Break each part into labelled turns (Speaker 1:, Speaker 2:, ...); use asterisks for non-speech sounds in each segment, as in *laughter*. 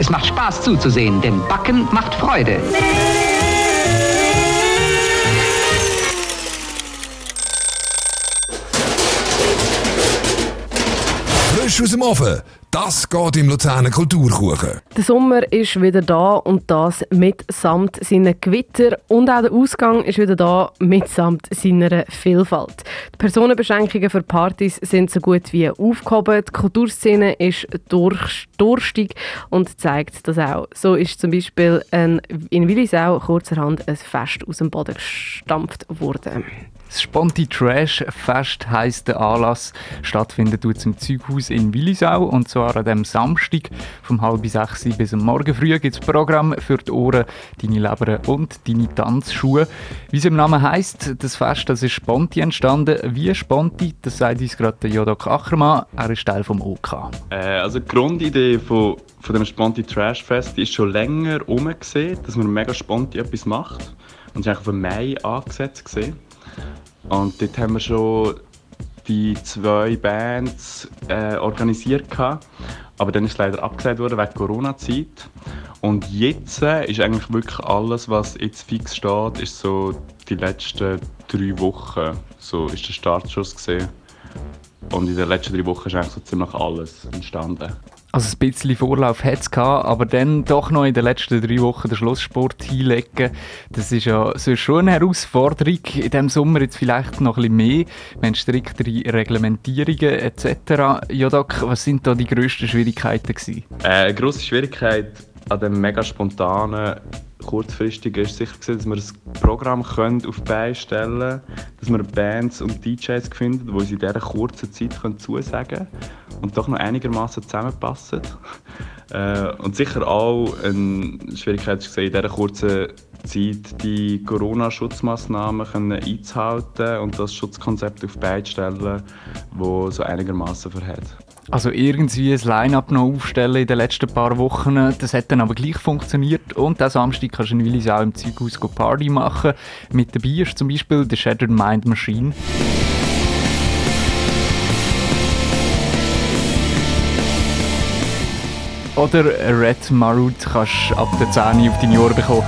Speaker 1: Es macht Spaß zuzusehen, denn Backen macht Freude.
Speaker 2: Frisch aus dem Ofen. Das geht im Luzerner Kulturkuchen.
Speaker 3: Der Sommer ist wieder da und das mitsamt seinen Gewitter. Und auch der Ausgang ist wieder da mitsamt seiner Vielfalt. Die Personenbeschränkungen für Partys sind so gut wie aufgehoben. Die Kulturszene ist durstig und zeigt das auch. So ist zum Beispiel ein, in Willisau kurzerhand ein Fest aus dem Boden gestampft worden.
Speaker 4: Das Sponti Trash Fest heisst der Anlass. Stattfindet tut im Zeughaus in Willisau und zwar an dem Samstag vom halb sechs bis am Morgen früh gibt es Programm für die Ohren, deine Leber und deine Tanzschuhe. Wie es im Namen heisst, das Fest das ist Sponti entstanden. Wie Sponti, das sagt uns gerade Jodok Achermann. Er ist Teil vom OK.
Speaker 5: Äh, also die Grundidee von, von dem Sponti Trash Fest ist schon länger umgesehen, dass man mega Sponti etwas macht. Und es ist eigentlich auf Mai angesetzt gesehen. Und dort haben wir schon die zwei Bands äh, organisiert. Gehabt. Aber dann ist es leider abgesagt worden wegen Corona-Zeit. Und jetzt äh, ist eigentlich wirklich alles, was jetzt fix steht, ist so die letzten drei Wochen. So ist der Startschuss gesehen. Und in den letzten drei Wochen ist eigentlich so ziemlich alles entstanden.
Speaker 4: Also ein bisschen Vorlauf hat es aber dann doch noch in den letzten drei Wochen den Schlusssport hinlegen, das ist ja so schon eine Herausforderung. In diesem Sommer jetzt vielleicht noch ein bisschen mehr. Wir haben striktere Reglementierungen etc. Jodok, was sind da die grössten Schwierigkeiten gewesen?
Speaker 5: Äh, eine grosse Schwierigkeit an dem mega spontanen kurzfristig ist sicher gewesen, dass wir das Programm auf die Beine stellen können, dass wir Bands und DJs finden, die uns in dieser kurzen Zeit zusagen können und doch noch einigermaßen zusammenpassen. *laughs* Äh, und sicher auch eine Schwierigkeit ist in dieser kurzen Zeit die Corona-Schutzmaßnahmen einzuhalten und das Schutzkonzept auf zu stellen, das so einigermaßen verhält.
Speaker 4: Also irgendwie ein Line-Up noch aufstellen in den letzten paar Wochen, das hat dann aber gleich funktioniert und diesen Samstag kannst du in Willis auch im Zeughaus Party machen. Mit dabei ist zum Beispiel die Shattered Mind Machine. Oder Red Marut kannst du ab der 10 auf deine Ohren bekommen.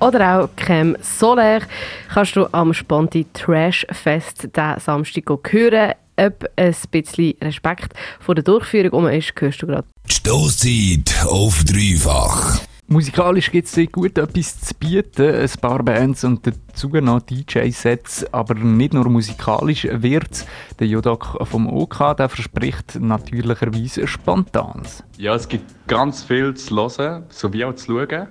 Speaker 3: Oder auch Creme Solaire kannst du am Sponti Trash Fest diesen Samstag hören. Ob ein bisschen Respekt vor der Durchführung um ist, hörst du gerade.
Speaker 2: Stoßzeit auf dreifach.
Speaker 4: Musikalisch gibt es sehr gut etwas zu bieten, ein paar Bands und dazu noch DJ-Sets, aber nicht nur musikalisch wird Der Jodok vom OK, der verspricht natürlicherweise Spontans.
Speaker 5: Ja, es gibt ganz viel zu hören, sowie auch zu schauen.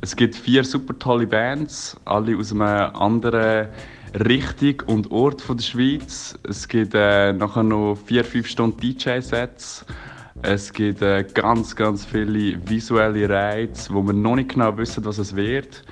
Speaker 5: Es gibt vier super tolle Bands, alle aus einer anderen Richtung und Ort von der Schweiz. Es gibt äh, nachher noch vier, fünf Stunden DJ-Sets. Es gibt äh, ganz, ganz viele visuelle Reize, wo wir noch nicht genau wissen, was es wird.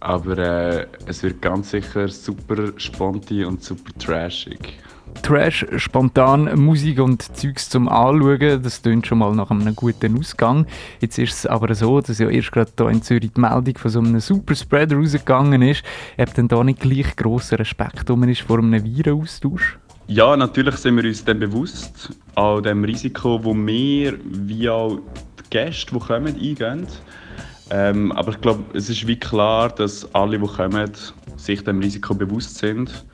Speaker 5: Aber äh, es wird ganz sicher super spontan und super trashig.
Speaker 4: Trash, spontan Musik und Zeugs zum Anschauen, das klingt schon mal nach einem guten Ausgang. Jetzt ist es aber so, dass ja erst gerade hier in Zürich die Meldung von so einem Superspreader rausgegangen ist. Ob denn da nicht gleich grosser Respekt um ist vor einem Virenaustausch?
Speaker 5: Ja, natürlich sind wir uns dann bewusst an dem Risiko, das wir wie auch die Gäste, die kommen, eingehen. Ähm, aber ich glaube, es ist wie klar, dass alle, die kommen, sich dem Risiko bewusst sind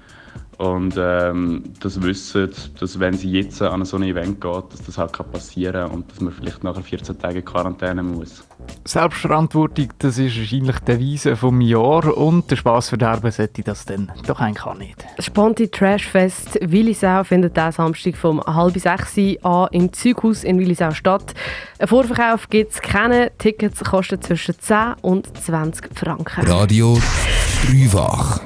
Speaker 5: und ähm, das wissen, dass wenn sie jetzt an so ein Event geht, dass das halt passieren kann und dass man vielleicht nachher 14 Tage in Quarantäne muss.
Speaker 4: Selbstverantwortung, das ist wahrscheinlich die Devise vom Jahr und der Spass verderben sollte das dann doch eigentlich auch nicht.
Speaker 3: Sponti Trash Fest Willisau findet diesen Samstag vom halb sechs an im Zeughaus in Willisau statt. Ein Vorverkauf gibt es keine. Tickets kosten zwischen 10 und 20 Franken.
Speaker 2: Radio dreifach.